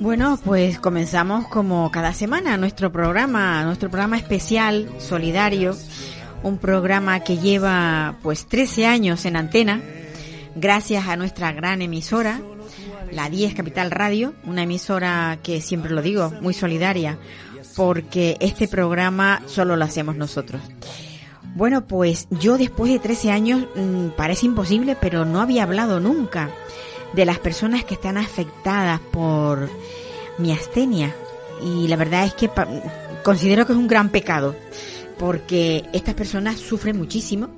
Bueno, pues comenzamos como cada semana nuestro programa, nuestro programa especial, solidario, un programa que lleva pues 13 años en antena, gracias a nuestra gran emisora, la 10 Capital Radio, una emisora que siempre lo digo, muy solidaria, porque este programa solo lo hacemos nosotros. Bueno, pues yo después de 13 años, mm, parece imposible, pero no había hablado nunca de las personas que están afectadas por miastenia. Y la verdad es que considero que es un gran pecado, porque estas personas sufren muchísimo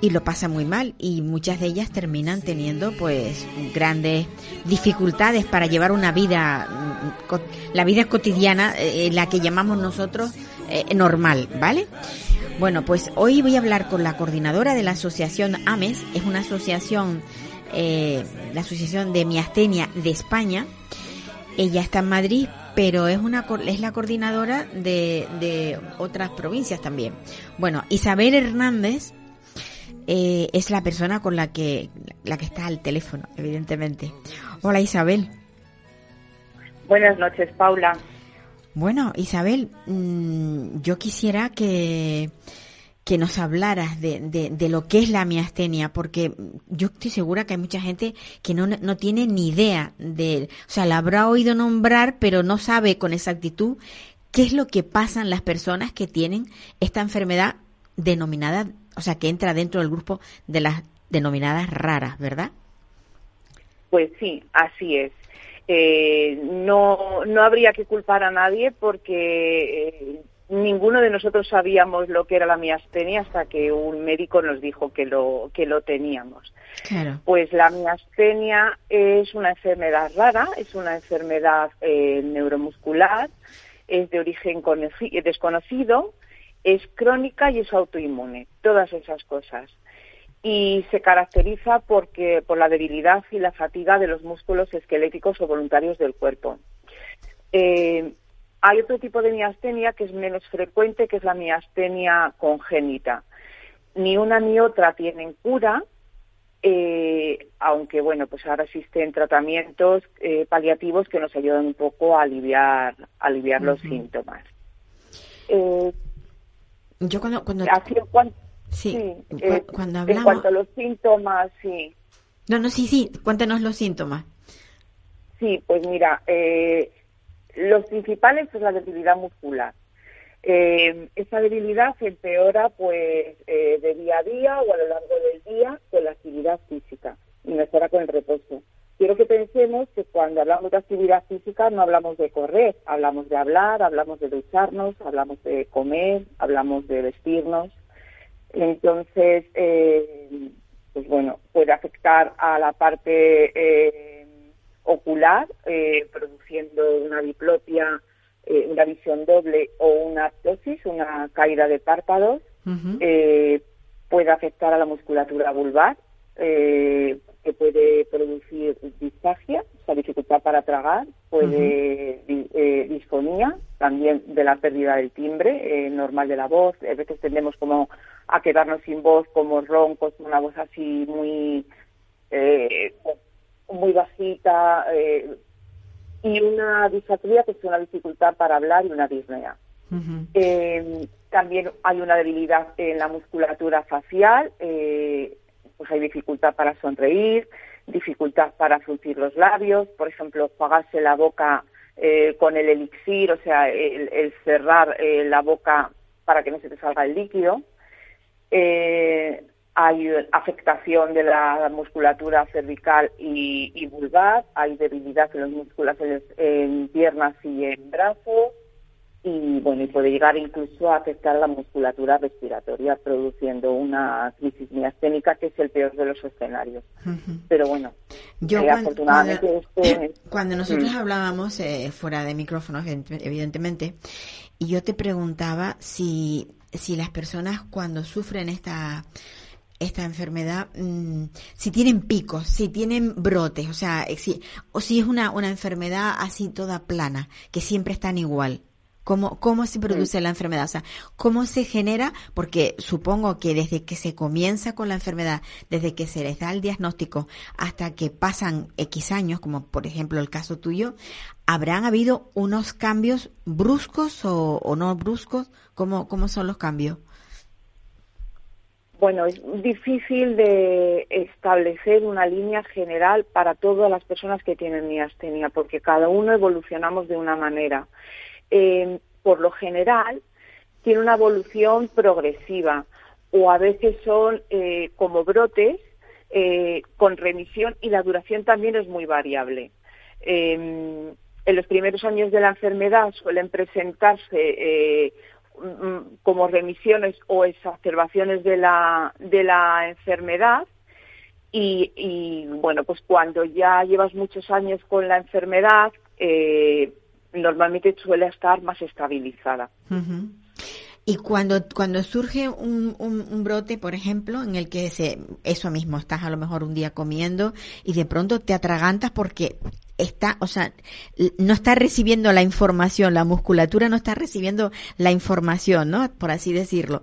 y lo pasan muy mal y muchas de ellas terminan teniendo pues grandes dificultades para llevar una vida mm, la vida cotidiana eh, la que llamamos nosotros eh, normal vale bueno pues hoy voy a hablar con la coordinadora de la asociación AMES es una asociación eh, la asociación de miastenia de España ella está en Madrid pero es una es la coordinadora de, de otras provincias también bueno Isabel Hernández eh, es la persona con la que la que está al teléfono, evidentemente. Hola Isabel. Buenas noches, Paula. Bueno, Isabel, mm, yo quisiera que, que nos hablaras de, de, de lo que es la miastenia, porque yo estoy segura que hay mucha gente que no, no tiene ni idea de, o sea, la habrá oído nombrar, pero no sabe con exactitud qué es lo que pasan las personas que tienen esta enfermedad denominada, o sea, que entra dentro del grupo de las denominadas raras, ¿verdad? Pues sí, así es. Eh, no, no habría que culpar a nadie porque eh, ninguno de nosotros sabíamos lo que era la miastenia hasta que un médico nos dijo que lo, que lo teníamos. Claro. Pues la miastenia es una enfermedad rara, es una enfermedad eh, neuromuscular, es de origen conoci- desconocido, es crónica y es autoinmune, todas esas cosas. Y se caracteriza porque, por la debilidad y la fatiga de los músculos esqueléticos o voluntarios del cuerpo. Eh, hay otro tipo de miastenia que es menos frecuente, que es la miastenia congénita. Ni una ni otra tienen cura, eh, aunque bueno, pues ahora existen tratamientos eh, paliativos que nos ayudan un poco a aliviar, a aliviar los síntomas. Eh, Yo cuando, cuando así en cuan- sí, sí, cu- eh, cuando en hablamos, cuanto a los síntomas, sí. no, no, sí, sí, cuéntanos los síntomas. Sí, pues mira, eh, los principales es la debilidad muscular. Eh, esta debilidad se empeora pues eh, de día a día o a lo largo del día con la actividad física y mejora con el reposo. Quiero que pensemos que cuando hablamos de actividad física no hablamos de correr, hablamos de hablar, hablamos de ducharnos, hablamos de comer, hablamos de vestirnos. Entonces, eh, pues bueno, puede afectar a la parte eh, ocular, eh, produciendo una diplopia, eh, una visión doble o una ptosis, una caída de párpados. Eh, puede afectar a la musculatura vulvar, eh, que puede producir disfagia, o sea, dificultad para tragar, puede eh, disfonía, también de la pérdida del timbre normal de la voz. A veces tendemos como a quedarnos sin voz, como roncos, una voz así muy eh, muy bajita, eh, y una disfatría que es una dificultad para hablar y una disnea. Eh, también hay una debilidad en la musculatura facial, eh, pues hay dificultad para sonreír, dificultad para fruncir los labios, por ejemplo, jugarse la boca eh, con el elixir, o sea, el, el cerrar eh, la boca para que no se te salga el líquido. Eh, hay afectación de la musculatura cervical y, vulvar, hay debilidad en los músculos en piernas y en brazos, y bueno y puede llegar incluso a afectar la musculatura respiratoria produciendo una crisis miasténica que es el peor de los escenarios pero bueno yo eh, cuando, afortunadamente cuando, nosotros mm. hablábamos eh, fuera de micrófonos evidentemente y yo te preguntaba si si las personas cuando sufren esta esta enfermedad, mm, si tienen picos, si tienen brotes, o sea, si, o si es una, una enfermedad así toda plana, que siempre están igual. ¿Cómo, cómo se produce la enfermedad? O sea, ¿cómo se genera? Porque supongo que desde que se comienza con la enfermedad, desde que se les da el diagnóstico hasta que pasan X años, como por ejemplo el caso tuyo, ¿habrán habido unos cambios bruscos o, no bruscos? ¿Cómo, ¿Cómo son los cambios? Bueno, es difícil de establecer una línea general para todas las personas que tienen miastenia, porque cada uno evolucionamos de una manera. Eh, por lo general, tiene una evolución progresiva o a veces son eh, como brotes eh, con remisión y la duración también es muy variable. En los primeros años de la enfermedad suelen presentarse como remisiones o exacerbaciones de la, de la enfermedad y, y, bueno, pues cuando ya llevas muchos años con la enfermedad, eh, normalmente suele estar más estabilizada. Y cuando, cuando surge un, un, brote, por ejemplo, en el que se, eso mismo, estás a lo mejor un día comiendo y de pronto te atragantas porque está, o sea, no está recibiendo la información, la musculatura no está recibiendo la información, ¿no? Por así decirlo.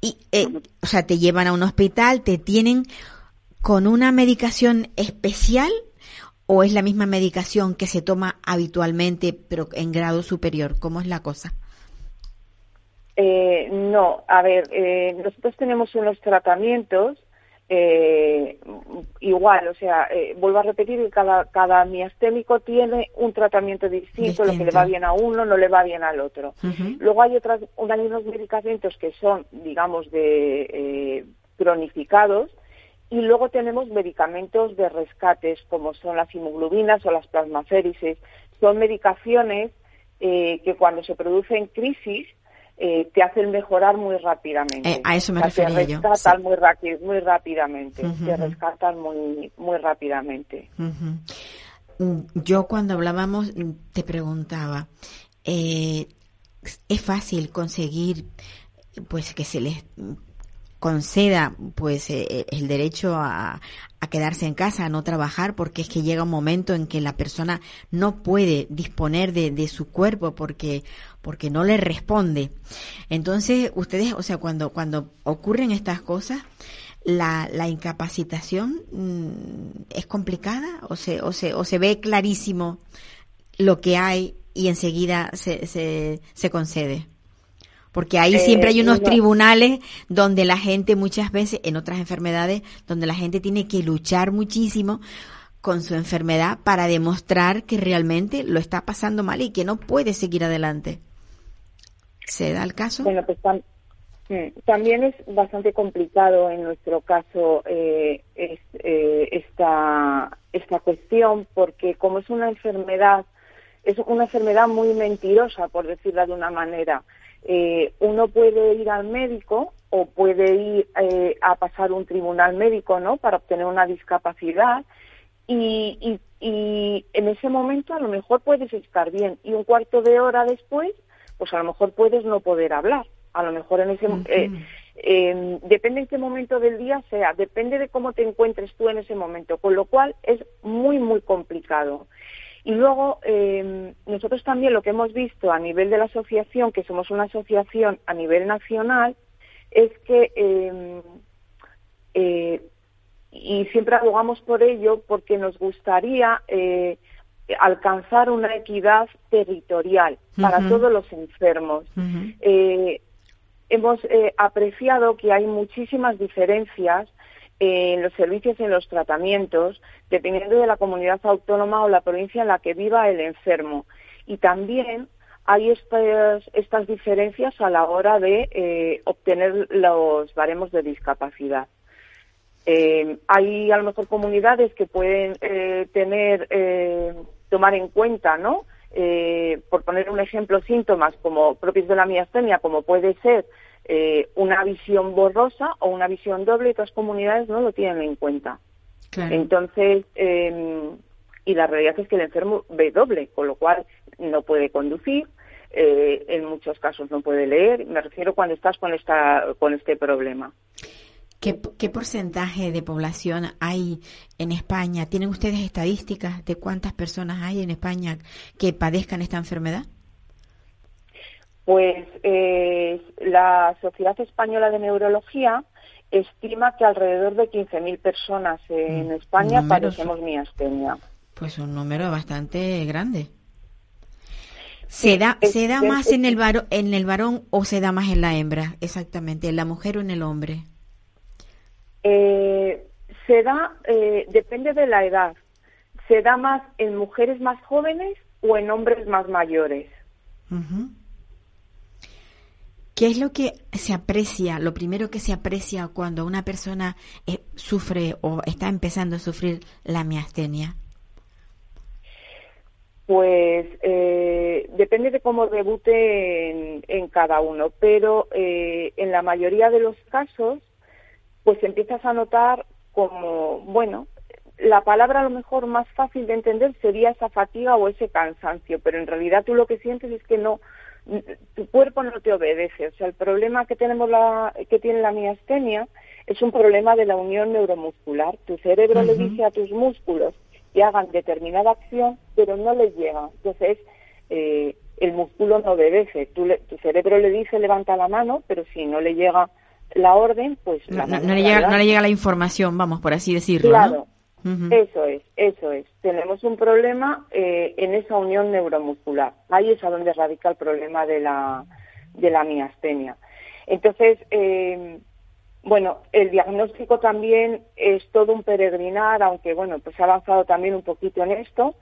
Y, eh, o sea, te llevan a un hospital, te tienen con una medicación especial o es la misma medicación que se toma habitualmente pero en grado superior? ¿Cómo es la cosa? Eh, no, a ver, eh, nosotros tenemos unos tratamientos eh, igual, o sea, vuelvo a repetir que cada, cada miastémico tiene un tratamiento distinto, lo que le va bien a uno no le va bien al otro. Luego hay otras, hay unos medicamentos que son, digamos, de cronificados, y luego tenemos medicamentos de rescates, como son las hemoglobinas o las plasmaférices. Son medicaciones eh, que cuando se producen crisis eh, te hacen mejorar muy rápidamente. Eh, a eso me refería yo. Te rescatan muy, muy rápidamente. Te rescatan muy, muy rápidamente. Mm, yo cuando hablábamos mm, te preguntaba, ¿es fácil conseguir pues que se les conceda pues eh, eh, el derecho a, a, quedarse en casa, a no trabajar, porque es que llega un momento en que la persona no puede disponer de, de, su cuerpo porque, porque no le responde. Entonces, ustedes, o sea, cuando, cuando ocurren estas cosas, la, la incapacitación mm, es complicada o se, o, se, o se ve clarísimo lo que hay y enseguida se, se, se concede. Porque ahí siempre hay eh, unos tribunales donde la gente muchas veces, en otras enfermedades, donde la gente tiene que luchar muchísimo con su enfermedad para demostrar que realmente lo está pasando mal y que no puede seguir adelante. ¿Se da el caso? Bueno, pues mm, también es bastante complicado en nuestro caso eh, eh, esta, esta cuestión porque como es una enfermedad, es una enfermedad muy mentirosa, por decirlo de una manera. Eh, uno puede ir al médico o puede ir eh, a pasar un tribunal médico, ¿no? Para obtener una discapacidad y, y, en ese momento a lo mejor puedes estar bien y un cuarto de hora después, pues a lo mejor puedes no poder hablar. A lo mejor en ese eh, depende en qué momento del día sea, depende de cómo te encuentres tú en ese momento, con lo cual es muy muy complicado. Y luego, eh, nosotros también lo que hemos visto a nivel de la asociación, que somos una asociación a nivel nacional, es que, eh, eh, y siempre abogamos por ello, porque nos gustaría alcanzar una equidad territorial para todos los enfermos. hemos apreciado que hay muchísimas diferencias en los servicios y en los tratamientos, dependiendo de la comunidad autónoma o la provincia en la que viva el enfermo. Y también hay estas, estas diferencias a la hora de eh, obtener los baremos de discapacidad. Eh, hay a lo mejor comunidades que pueden eh, tener, tomar en cuenta, ¿no? por poner un ejemplo, síntomas como propios de la miastenia, como puede ser una visión borrosa o una visión doble, y otras comunidades no lo tienen en cuenta. Entonces, em, y la realidad es que el enfermo ve doble, con lo cual no puede conducir, eh, en muchos casos no puede leer. Me refiero cuando estás con esta con este problema. ¿Qué, porcentaje de población hay en España? ¿Tienen ustedes estadísticas de cuántas personas hay en España que padezcan esta enfermedad? Pues eh, la Sociedad Española de Neurología estima que alrededor de 15.000 personas en mm, España padecemos miastenia. Pues un número bastante grande. ¿Se da, ¿se da más en el, varón, en el varón o se da más en la hembra? Exactamente, en la mujer o en el hombre. Eh, se da, eh, depende de la edad. Se da más en mujeres más jóvenes o en hombres más mayores. ¿Qué es lo que se aprecia, lo primero que se aprecia cuando una persona eh, sufre o está empezando a sufrir la miastenia? Pues eh, depende de cómo debute en, cada uno, pero eh, en la mayoría de los casos, pues empiezas a notar como, bueno, la palabra a lo mejor más fácil de entender sería esa fatiga o ese cansancio, pero en realidad tú lo que sientes es que no, tu cuerpo no te obedece. O sea, el problema que tenemos la, que tiene la miastenia es un problema de la unión neuromuscular. Tu cerebro le dice a tus músculos que hagan determinada acción, pero no les llega. Entonces, eh, el músculo no obedece. tu cerebro le dice levanta la mano, pero si no le llega la orden, pues... No, le, llega, no le llega la información, vamos, por así decirlo. Claro, eso es, eso es. Tenemos un problema eh, en esa unión neuromuscular. Ahí es a donde radica el problema de la, de la miastenia. Entonces, eh, bueno, el diagnóstico también es todo un peregrinar, aunque bueno, pues ha avanzado también un poquito en esto,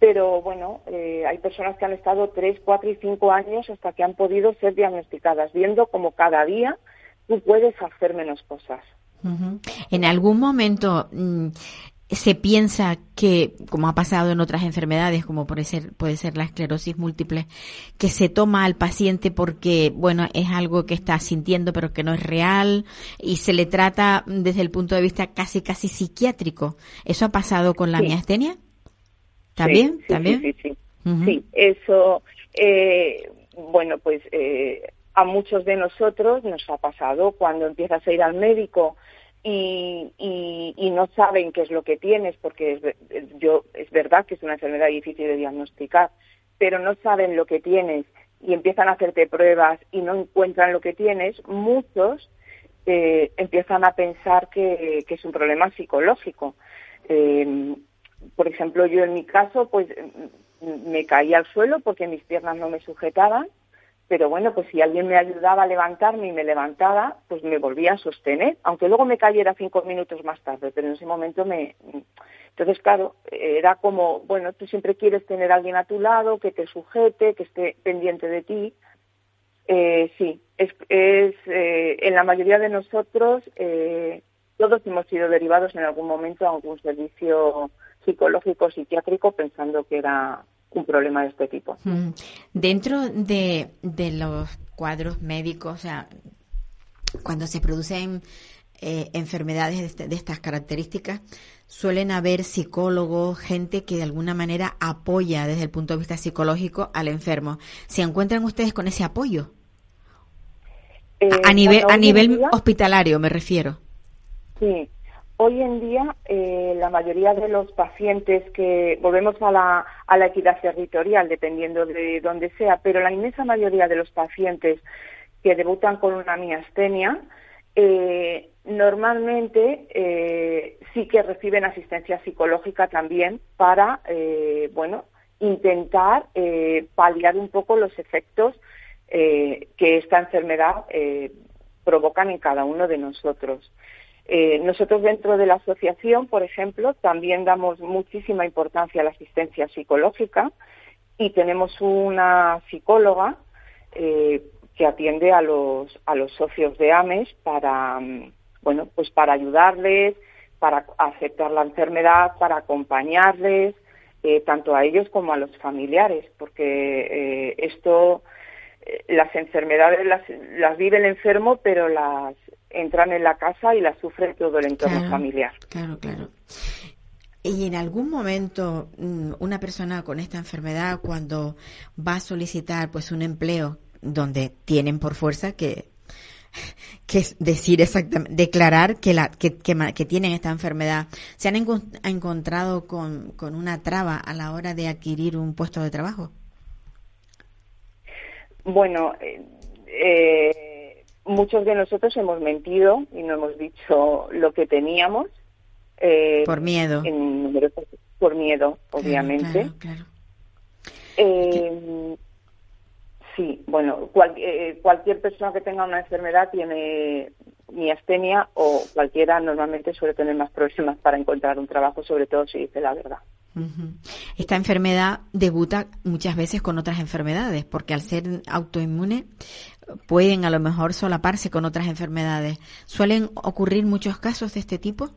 pero bueno, eh, hay personas que han estado tres, cuatro y cinco años hasta que han podido ser diagnosticadas, viendo como cada día tú puedes hacer menos cosas. En algún momento mm, se piensa que, como ha pasado en otras enfermedades, como puede ser, puede ser la esclerosis múltiple, que se toma al paciente porque, bueno, es algo que está sintiendo pero que no es real y se le trata desde el punto de vista casi, casi psiquiátrico. ¿Eso ha pasado con la miastenia? ¿También? Sí, ¿También? Sí, sí, sí. eso, eh, bueno, pues eh, a muchos de nosotros nos ha pasado cuando empiezas a ir al médico y, y, no saben qué es lo que tienes, porque es, yo, es verdad que es una enfermedad difícil de diagnosticar, pero no saben lo que tienes y empiezan a hacerte pruebas y no encuentran lo que tienes, muchos eh, empiezan a pensar que, es un problema psicológico. Eh, por ejemplo, yo en mi caso, pues me caí al suelo porque mis piernas no me sujetaban pero bueno, pues si alguien me ayudaba a levantarme y me levantaba, pues me volvía a sostener, aunque luego me cayera cinco minutos más tarde, pero en ese momento me... Entonces, claro, era como, bueno, tú siempre quieres tener a alguien a tu lado, que te sujete, que esté pendiente de ti. Eh, sí, es, es eh, en la mayoría de nosotros, eh, todos hemos sido derivados en algún momento a algún servicio psicológico, psiquiátrico, pensando que era un problema de este tipo. Mm. Dentro de, de los cuadros médicos, o sea, cuando se producen eh, enfermedades de, este, de, estas características, suelen haber psicólogos, gente que de alguna manera apoya desde el punto de vista psicológico al enfermo. ¿Se encuentran ustedes con ese apoyo? a eh, nivel, a nivel hospitalario, me refiero. Sí, Hoy en día, eh, la mayoría de los pacientes que volvemos a la, equidad territorial, dependiendo de dónde sea, pero la inmensa mayoría de los pacientes que debutan con una miastenia, eh, normalmente eh, sí que reciben asistencia psicológica también para, bueno, intentar paliar un poco los efectos que esta enfermedad provocan en cada uno de nosotros. Eh, nosotros dentro de la asociación, por ejemplo, también damos muchísima importancia a la asistencia psicológica y tenemos una psicóloga eh, que atiende a los a los socios de AMES para mm, bueno pues para ayudarles para aceptar la enfermedad para acompañarles eh, tanto a ellos como a los familiares porque esto las enfermedades las, las vive el enfermo pero las entran en la casa y las sufre todo el entorno familiar. claro claro. Y en algún momento mm, una persona con esta enfermedad cuando va a solicitar pues un empleo donde tienen por fuerza que que decir exactamente declarar que la que, que, tienen esta enfermedad se han encontrado con, con una traba a la hora de adquirir un puesto de trabajo bueno eh, eh, muchos de nosotros hemos mentido y no hemos dicho lo que teníamos eh, por miedo. por miedo, obviamente. Eh, sí, bueno, eh, cualquier persona que tenga una enfermedad tiene miastenia o cualquiera normalmente suele tener más problemas para encontrar un trabajo, sobre todo si dice la verdad. Esta enfermedad debuta muchas veces con otras enfermedades, porque al ser autoinmune pueden a lo mejor solaparse con otras enfermedades. ¿Suelen ocurrir muchos casos de este tipo?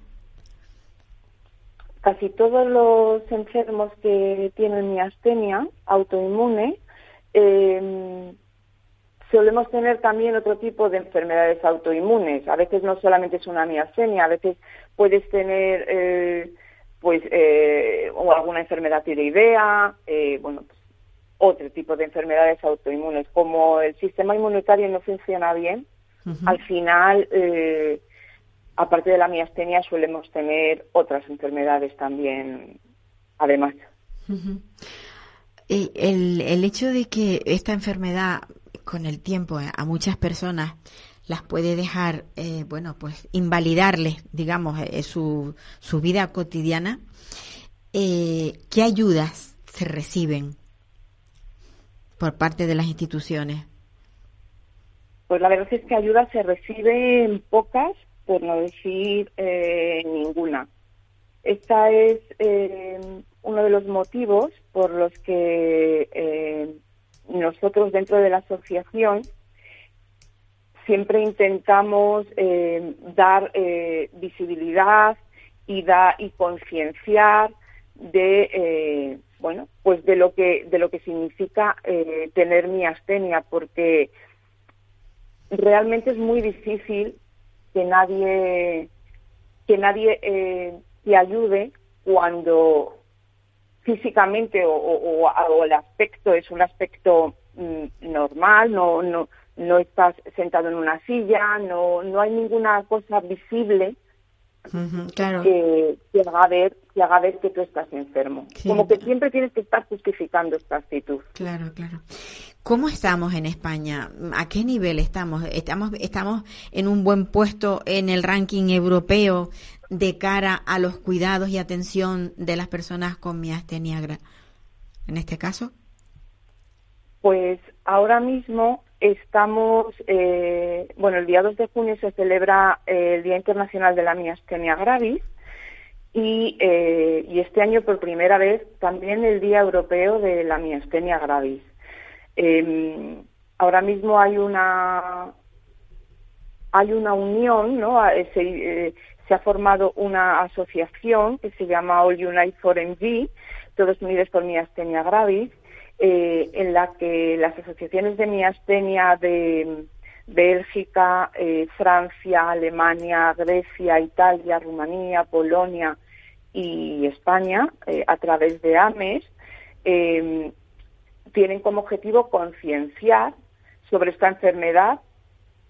casi todos los enfermos que tienen miastenia autoinmune em, solemos tener también otro tipo de enfermedades autoinmunes. A veces no solamente es una miastenia, a veces puedes tener eh, pues eh, o alguna enfermedad tiroidea, eh, bueno, otro tipo de enfermedades autoinmunes. Como el sistema inmunitario no funciona bien, al final eh, aparte de la miastenia, solemos tener otras enfermedades también, además. el, el hecho de que esta enfermedad, con el tiempo, eh, a muchas personas las puede dejar, eh, bueno, pues invalidarles, digamos, eh, su, su vida cotidiana, ¿qué ayudas se reciben por parte de las instituciones? Pues la verdad es que ayudas se reciben pocas por no decir eh, ninguna. Esta es eh, uno de los motivos por los que eh, nosotros dentro de la asociación siempre intentamos dar visibilidad y da y concienciar de bueno pues de lo que de lo que significa tener miastenia porque realmente es muy difícil que nadie que nadie eh, te ayude cuando físicamente o, el aspecto es un aspecto mm, normal, no, no, no estás sentado en una silla, no, no hay ninguna cosa visible que, que, haga ver, que haga ver que tú estás enfermo. Como que siempre tienes que estar justificando esta actitud. Claro, claro. ¿Cómo estamos en España? ¿A qué nivel estamos? ¿Estamos, estamos en un buen puesto en el ranking europeo de cara a los cuidados y atención de las personas con miastenia en este caso? Pues ahora mismo estamos, eh, bueno, el día 2 de junio se celebra eh, el Día Internacional de la Miastenia Gravis y, eh, y este año por primera vez también el Día Europeo de la Miastenia Gravis. Eh, ahora mismo hay una hay una unión, ¿no? Se, se, ha formado una asociación que se llama All Unite for MG, Todos Unidos por Miastenia Gravis, eh, en la que las asociaciones de miastenia de Bélgica, eh, Francia, Alemania, Grecia, Italia, Rumanía, Polonia y España, eh, a través de AMES, tienen como objetivo concienciar sobre esta enfermedad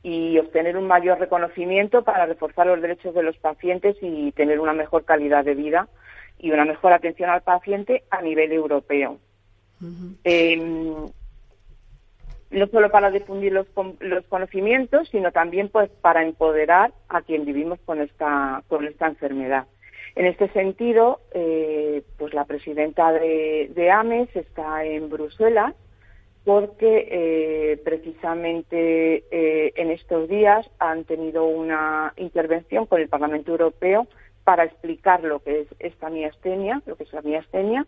y obtener un mayor reconocimiento para reforzar los derechos de los pacientes y tener una mejor calidad de vida y una mejor atención al paciente a nivel europeo. Em, no solo para difundir los, los, conocimientos, sino también pues para empoderar a quien vivimos con esta, con esta enfermedad. En este sentido, eh, pues la presidenta de, AMES está en Bruselas porque eh, precisamente eh, en estos días han tenido una intervención con el Parlamento Europeo para explicar lo que es esta miastenia, lo que es la miastenia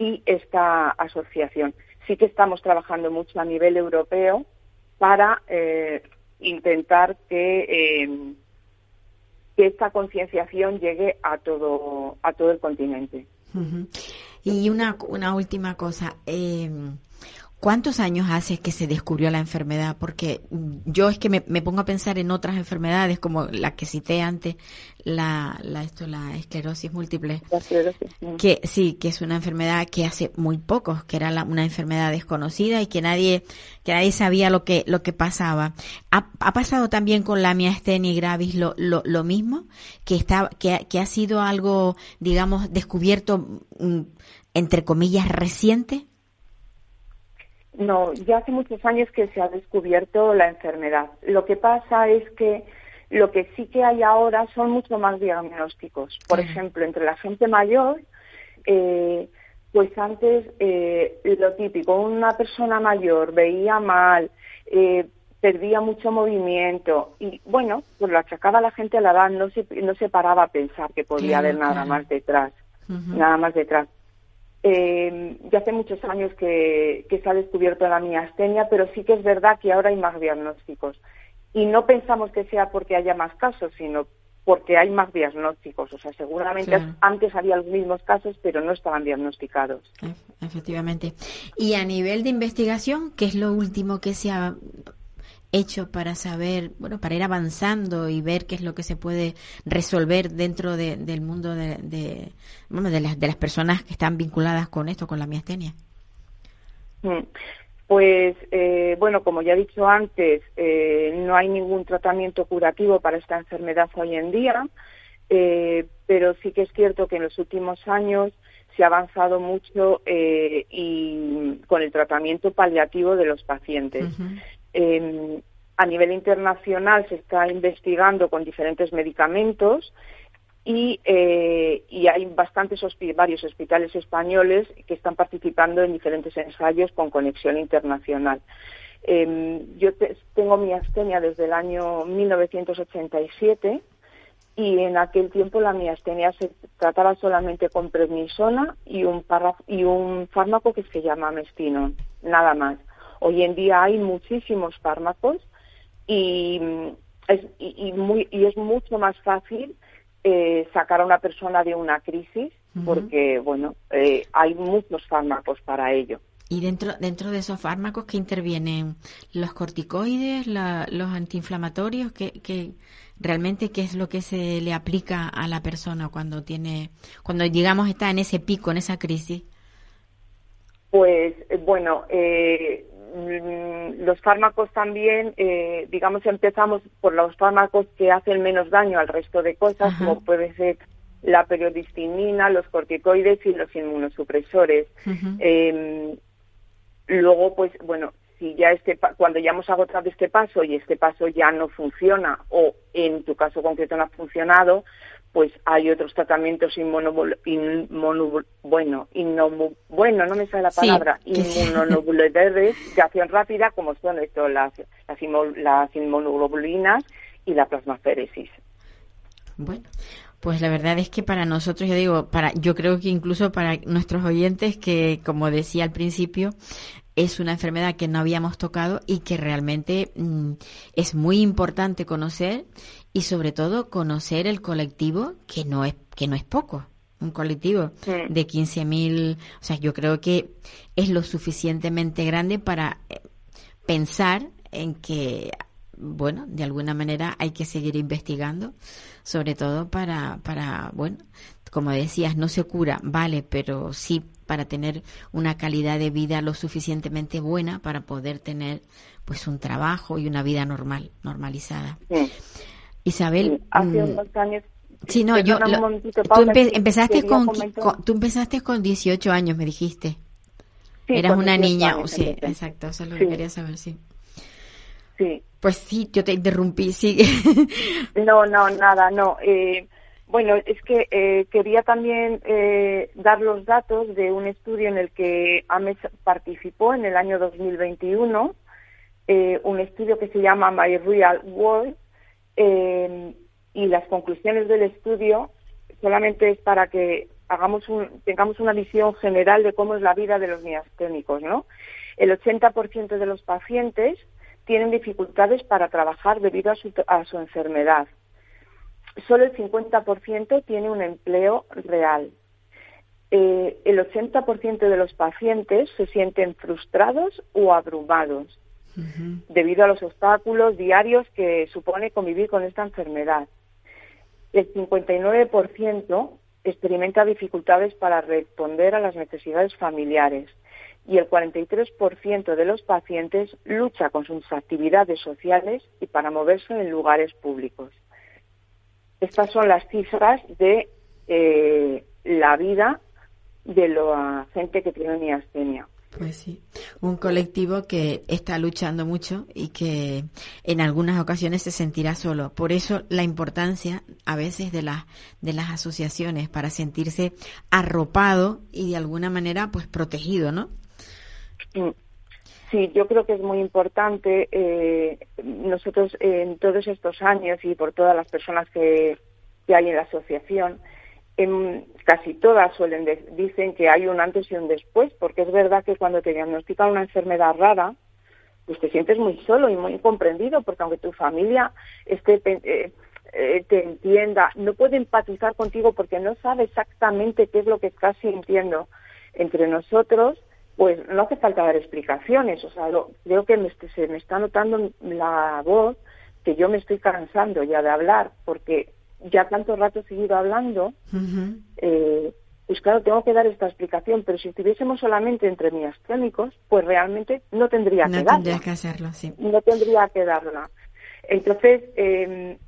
y esta asociación. sí que estamos trabajando mucho a nivel europeo para eh, intentar que, eh, que esta concienciación llegue a todo, a todo el continente. Y una, una última cosa. Eh, ¿Cuántos años hace que se descubrió la enfermedad? Porque yo es que me, pongo a pensar en otras enfermedades como la que cité antes, la, la, esto, la esclerosis múltiple. Que sí, que es una enfermedad que hace muy poco, que era una enfermedad desconocida y que nadie, que nadie sabía lo que, lo que pasaba. ¿Ha, ha pasado también con la miastenia gravis lo, lo, lo mismo? Que está, que, que ha sido algo, digamos, descubierto, mm, entre comillas, reciente? No, ya hace muchos años que se ha descubierto la enfermedad. Lo que pasa es que lo que sí que hay ahora son mucho más diagnósticos. Por ejemplo, entre la gente mayor, eh, pues antes eh, lo típico, una persona mayor veía mal, eh, perdía mucho movimiento y bueno, pues lo achacaba la gente a la edad, no se, no se paraba a pensar que podía haber nada más detrás, nada más detrás. Eh, ya hace muchos años que, se ha descubierto la miastenia, pero sí que es verdad que ahora hay más diagnósticos. Y no pensamos que sea porque haya más casos, sino porque hay más diagnósticos. O sea, seguramente antes había los mismos casos, pero no estaban diagnosticados. Efectivamente. Y a nivel de investigación, ¿qué es lo último que se ha hecho para saber, bueno, para ir avanzando y ver qué es lo que se puede resolver dentro del mundo de, de, de, las, de las personas que están vinculadas con esto, con la miastenia? Mm. Pues, eh, bueno, como ya he dicho antes, eh, no hay ningún tratamiento curativo para esta enfermedad hoy en día, eh, pero sí que es cierto que en los últimos años se ha avanzado mucho y con el tratamiento paliativo de los pacientes. A nivel internacional se está investigando con diferentes medicamentos y, eh, hay bastantes varios hospitales españoles que están participando en diferentes ensayos con conexión internacional. Em, yo tengo mi astenia desde el año 1987 y en aquel tiempo la miastenia se trataba solamente con prednisona y un, fármaco que se llama Mestinon, nada más. Hoy en día hay muchísimos fármacos y es, y, muy, y es mucho más fácil eh, sacar a una persona de una crisis porque, bueno, eh, hay muchos fármacos para ello. Y dentro, dentro de esos fármacos que intervienen los corticoides, los antiinflamatorios, que, realmente qué es lo que se le aplica a la persona cuando tiene, cuando digamos está en ese pico, en esa crisis. Pues bueno, eh, Mm, los fármacos también, eh, digamos, empezamos por los fármacos que hacen menos daño al resto de cosas, como puede ser la periodistimina, los corticoides y los inmunosupresores. Em, luego, pues, bueno, si ya este, cuando ya hemos agotado este paso y este paso ya no funciona o en tu caso concreto no ha funcionado, pues hay otros tratamientos bueno, bueno, no me sale la palabra, sí, de acción rápida, como son esto, las, las, inmunoglobulinas y la plasmaféresis. Bueno, pues la verdad es que para nosotros, yo digo, para, yo creo que incluso para nuestros oyentes, que como decía al principio, es una enfermedad que no habíamos tocado y que realmente mm, es muy importante conocer y sobre todo conocer el colectivo que no es que no es poco. Un colectivo de 15.000 o sea yo creo que es lo suficientemente grande para eh, pensar en que bueno de alguna manera hay que seguir investigando sobre todo para para bueno como decías no se cura vale pero sí para tener una calidad de vida lo suficientemente buena para poder tener pues un trabajo y una vida normal normalizada Isabel. hace mm, unos años. Sí, no, yo. tú, empezaste con, tú empezaste con 18 años, me dijiste. Sí, Eras una niña, sí, exacto, eso es lo que quería saber, sí. Sí. Pues sí, yo te interrumpí, sigue. no, no, nada, no. Eh, bueno, es que eh, quería también eh, dar los datos de un estudio en el que AMES participó en el año 2021, eh, un estudio que se llama My Real World, eh, y las conclusiones del estudio solamente es para que hagamos un, tengamos una visión general de cómo es la vida de los miasténicos, ¿no? El 80% de los pacientes tienen dificultades para trabajar debido a su, a su enfermedad. Solo el 50% tiene un empleo real. Eh, el 80% de los pacientes se sienten frustrados o abrumados debido a los obstáculos diarios que supone convivir con esta enfermedad. El 59% experimenta dificultades para responder a las necesidades familiares y el 43% de los pacientes lucha con sus actividades sociales y para moverse en lugares públicos. Estas son las cifras de eh, la vida de la gente que tiene miastenia. Pues sí, un colectivo que está luchando mucho y que en algunas ocasiones se sentirá solo. Por eso la importancia a veces de las de las asociaciones para sentirse arropado y de alguna manera pues protegido, ¿no? Mm. Sí, yo creo que es muy importante. Eh, nosotros en todos estos años y por todas las personas que, que hay en la asociación, en, casi todas suelen dicen que hay un antes y un después, porque es verdad que cuando te diagnostican una enfermedad rara, pues te sientes muy solo y muy incomprendido, porque aunque tu familia esté eh, eh, te entienda, no puede empatizar contigo porque no sabe exactamente qué es lo que estás sintiendo entre nosotros, pues no hace falta dar explicaciones. O sea, creo que se me está notando la voz que yo me estoy cansando ya de hablar, porque ya tanto rato he seguido hablando, eh, pues claro, tengo que dar esta explicación, pero si estuviésemos solamente entre miasténicos, pues realmente no tendría que darla. No tendría que hacerlo, sí. No tendría que darla. Entonces, eh,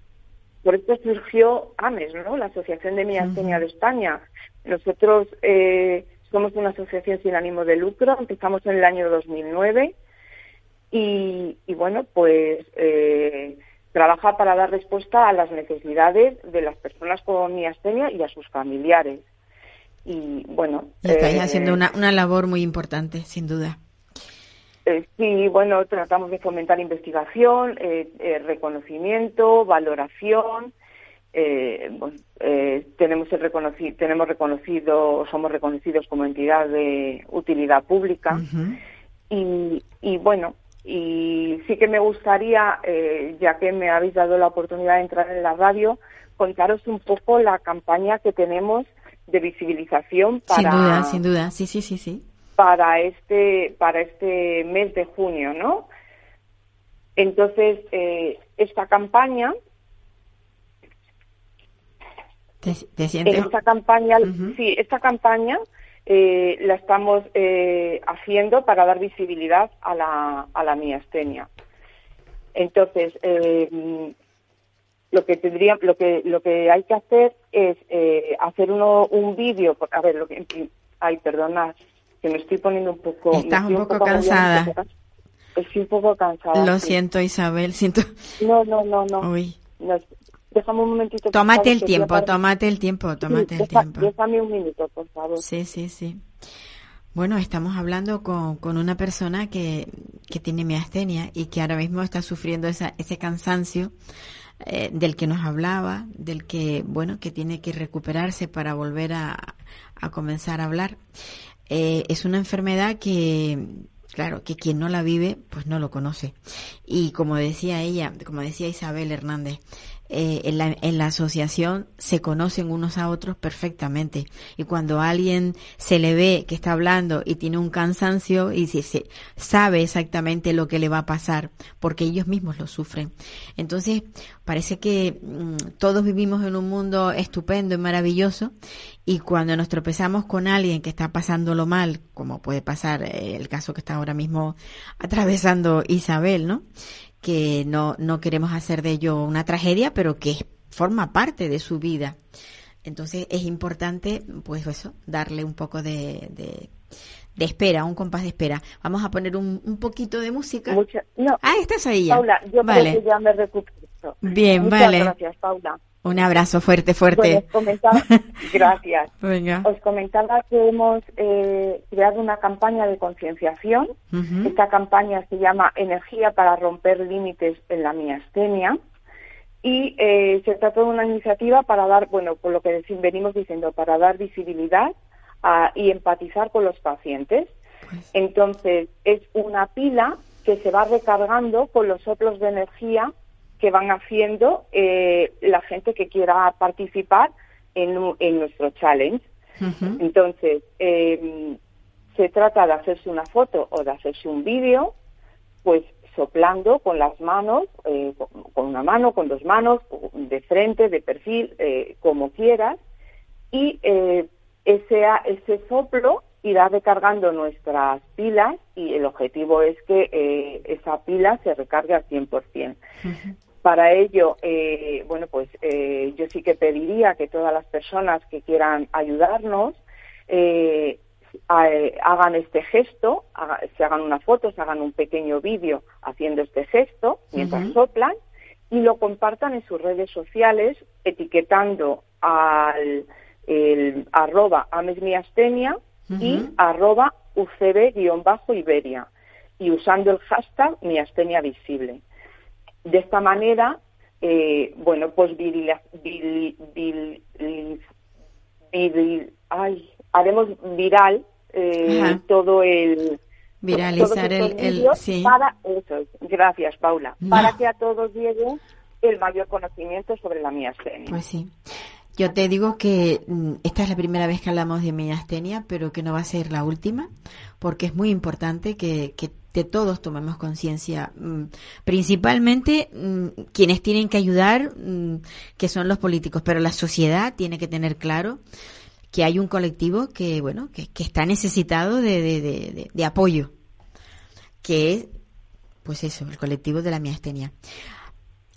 por esto surgió AMES, ¿no? La Asociación de Miastenia de España. Nosotros eh, somos una asociación sin ánimo de lucro, empezamos en el año 2009 y, y bueno, pues eh, trabaja para dar respuesta a las necesidades de las personas con miastenia y a sus familiares. Y bueno. estáis eh, haciendo una, una labor muy importante, sin duda. Eh, sí, bueno, tratamos de fomentar investigación, eh, reconocimiento, valoración. tenemos el reconocido, tenemos reconocido, somos reconocidos como entidad de utilidad pública. y, y bueno, y sí que me gustaría, eh, ya que me habéis dado la oportunidad de entrar en la radio, contaros un poco la campaña que tenemos de visibilización para sin duda, sin duda, sí, sí, sí, sí, para este para este mes de junio, ¿no? Entonces eh, esta campaña ¿Te, sientes? Esta campaña, sí, esta campaña eh, la estamos eh, haciendo para dar visibilidad a la, a la miastenia. Entonces, eh, lo que tendría, lo que lo que hay que hacer es eh, hacer uno, un vídeo. A ver, lo que, ay, perdona, que me estoy poniendo un poco. Estás un poco, cansada. Estoy un poco cansada. Lo siento, Isabel, siento. No, no, no, no. Uy. no Déjame un momentito. Tómate el tiempo, tómate el tiempo, tómate el tiempo. Déjame un minuto, por favor. Sí, sí, sí. Bueno, estamos hablando con, con una persona que, que tiene miastenia y que ahora mismo está sufriendo esa, ese cansancio eh, del que nos hablaba, del que, bueno, que tiene que recuperarse para volver a, a comenzar a hablar. Eh, es una enfermedad que, claro, que quien no la vive, pues no lo conoce. Y como decía ella, como decía Isabel Hernández, eh, en, la, en la asociación se conocen unos a otros perfectamente. Y cuando alguien se le ve que está hablando y tiene un cansancio y se, sabe exactamente lo que le va a pasar, porque ellos mismos lo sufren. Entonces, parece que mm, todos vivimos en un mundo estupendo y maravilloso y cuando nos tropezamos con alguien que está pasándolo mal, como puede pasar eh, el caso que está ahora mismo atravesando Isabel, ¿no? Que no, no queremos hacer de ello una tragedia, pero que forma parte de su vida. Entonces es importante, pues eso, darle un poco de, de, espera, un compás de espera. Vamos a poner un, un poquito de música. no, ah, estás ahí ya. Paula, yo vale. creo que ya me recupero. Bien, Muchas vale. gracias, Paula. Un abrazo fuerte, fuerte. os comentaba, gracias. Venga. Os comentaba que hemos eh, creado una campaña de concienciación. Esta campaña se llama Energía para romper límites en la miastenia. Y eh, se trata de una iniciativa para dar, bueno, por lo que venimos diciendo, para dar visibilidad a- y empatizar con los pacientes. Pues. Entonces, es una pila que se va recargando con los soplos de energía que van haciendo eh, la gente que quiera participar en, en nuestro challenge. Entonces, eh, se trata de hacerse una foto o de hacerse un vídeo, pues soplando con las manos, eh, con, una mano, con dos manos, de frente, de perfil, eh, como quieras, y eh, ese, ese soplo irá recargando nuestras pilas y el objetivo es que esa pila se recargue al 100%. Para ello, eh, bueno, pues eh, yo sí que pediría que todas las personas que quieran ayudarnos eh, eh, hagan este gesto, haga- se hagan una foto, se hagan un pequeño vídeo haciendo este gesto mientras soplan y lo compartan en sus redes sociales etiquetando al el, arroba amesmiastenia y arroba ucb-iberia y usando el hashtag miastenia visible. De esta manera, eh, bueno, pues viril- ay, haremos viral eh, todo el Viralizar el- el- sí. para eso es. gracias Paula No. para que a todos llegue el mayor conocimiento sobre la miastenia Pues sí. Yo te digo que mm, esta es la primera vez que hablamos de miastenia, pero que no va a ser la última, porque es muy importante que, que de todos tomemos conciencia, mm, principalmente mm, quienes tienen que ayudar, mm, que son los políticos, pero la sociedad tiene que tener claro que hay un colectivo que, bueno, que, que está necesitado de, de, de- apoyo, que es, pues eso, el colectivo de la miastenia.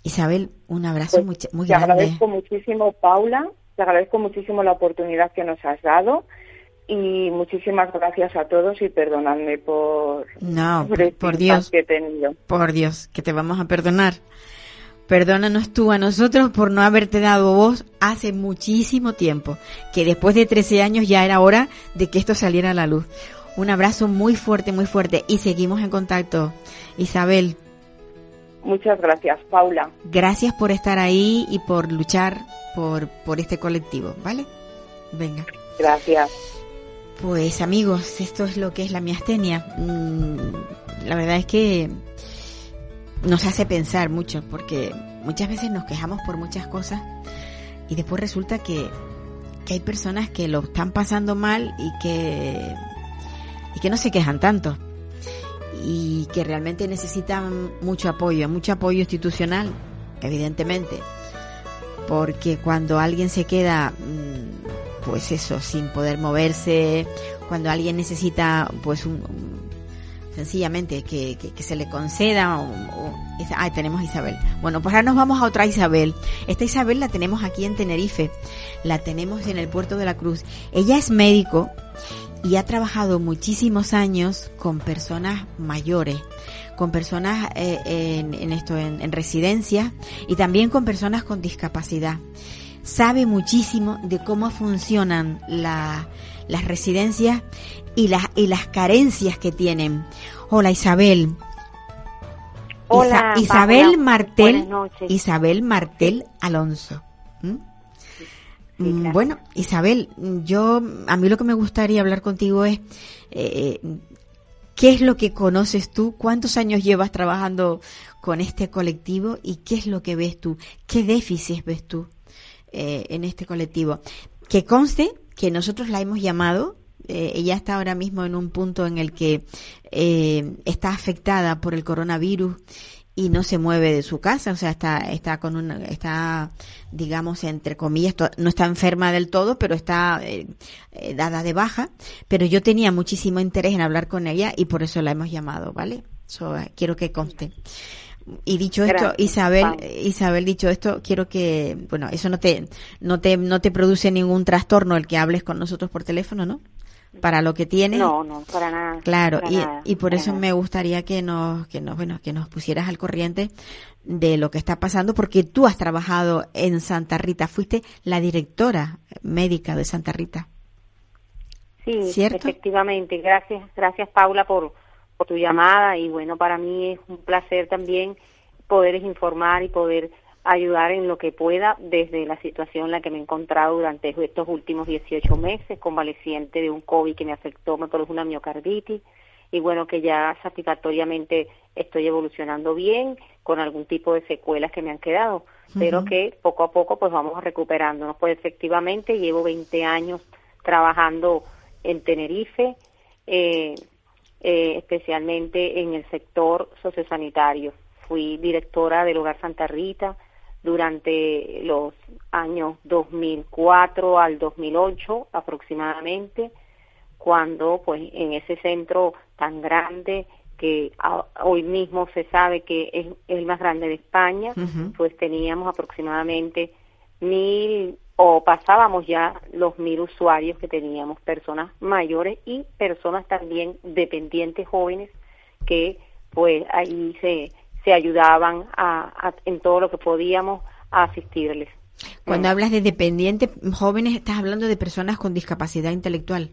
Isabel, un abrazo Pues, muy, muy te grande. agradezco muchísimo Paula te agradezco muchísimo la oportunidad que nos has dado y muchísimas gracias a todos y perdonadme por No, por por Dios, que he tenido por Dios, que te vamos a perdonar. Perdónanos tú a nosotros por no haberte dado voz hace muchísimo tiempo, que después de 13 años ya era hora de que esto saliera a la luz. Un abrazo muy fuerte, muy fuerte y seguimos en contacto. Isabel, muchas gracias Paula gracias por estar ahí y por luchar por, por este colectivo, ¿vale? Venga. gracias Pues amigos, esto es lo que es la miastenia. Mm, La verdad es que nos hace pensar mucho porque muchas veces nos quejamos por muchas cosas y después resulta que, que hay personas que lo están pasando mal y que, y que no se quejan tanto y que realmente necesitan mucho apoyo, mucho apoyo institucional, evidentemente, porque cuando alguien se queda, mm, pues eso, sin poder moverse, cuando alguien necesita, pues un, sencillamente que, que- se le conceda, o, o- ah, tenemos a Isabel. Bueno, pues ahora nos vamos a otra Isabel. Esta Isabel la tenemos aquí en Tenerife, la tenemos en el puerto de la Cruz. Ella es médico y ha trabajado muchísimos años con personas mayores, con personas eh, en, en esto, en residencias y también con personas con discapacidad. Sabe muchísimo de cómo funcionan la- las residencias y las, y las carencias que tienen. Hola Isabel. Hola, Isa- Isabel Paula. Martel. Buenas noches. Isabel Martel Alonso. Claro. Bueno, Isabel, yo a mí lo que me gustaría hablar contigo es eh, qué es lo que conoces tú, cuántos años llevas trabajando con este colectivo y qué es lo que ves tú, qué déficits ves tú eh, en este colectivo. Que conste que nosotros la hemos llamado, eh, ella está ahora mismo en un punto en el que eh, está afectada por el coronavirus y no se mueve de su casa, o sea, está, está con una, está, digamos, entre comillas, no está enferma del todo, pero está eh, eh, dada de baja. Pero yo tenía muchísimo interés en hablar con ella y por eso la hemos llamado, ¿vale? So, eh, quiero que conste. Y dicho esto, Isabel, Isabel, dicho esto, quiero que, bueno, eso no te, no te, no te produce ningún trastorno el que hables con nosotros por teléfono, ¿no? Para lo que tienes. No, no, para nada. Claro, para y, nada, y por eso nada. me gustaría que nos, que nos, bueno, que nos pusieras al corriente de lo que está pasando, porque tú has trabajado en Santa Rita, fuiste la directora médica de Santa Rita. Sí, ¿Cierto? efectivamente. Gracias, gracias Paula por, por tu llamada y bueno, para mí es un placer también poder informar y poder ayudar en lo que pueda desde la situación en la que me he encontrado durante estos últimos 18 meses, convaleciente de un COVID que me afectó, me produjo una miocarditis y bueno, que ya satisfactoriamente estoy evolucionando bien con algún tipo de secuelas que me han quedado, pero que poco a poco pues vamos recuperándonos. Pues efectivamente llevo 20 años trabajando en Tenerife, eh, eh, especialmente en el sector sociosanitario. Fui directora del Hogar Santa Rita durante los años 2004 al 2008 aproximadamente, cuando pues en ese centro tan grande que hoy mismo se sabe que es, el más grande de España, pues teníamos aproximadamente mil o pasábamos ya los mil usuarios que teníamos, personas mayores y personas también dependientes jóvenes que pues ahí se, se ayudaban a, en todo lo que podíamos a asistirles. Cuando hablas de dependientes jóvenes, estás hablando de personas con discapacidad intelectual.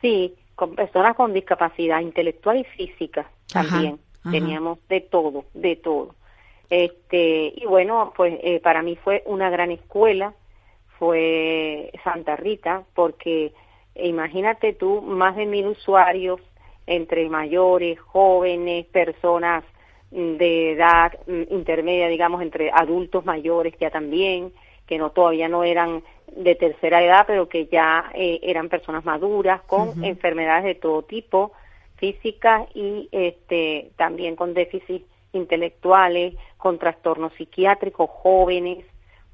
Sí, con personas con discapacidad intelectual y física también. Teníamos de todo, de todo. Este, y bueno, pues eh, para mí fue una gran escuela, fue Santa Rita, porque imagínate tú, más de mil usuarios entre mayores, jóvenes, personas de edad mm, intermedia, digamos, entre adultos mayores ya también, que no todavía no eran de tercera edad, pero que ya eh, eran personas maduras con enfermedades de todo tipo, físicas y este también con déficit intelectuales, con trastornos psiquiátricos, jóvenes,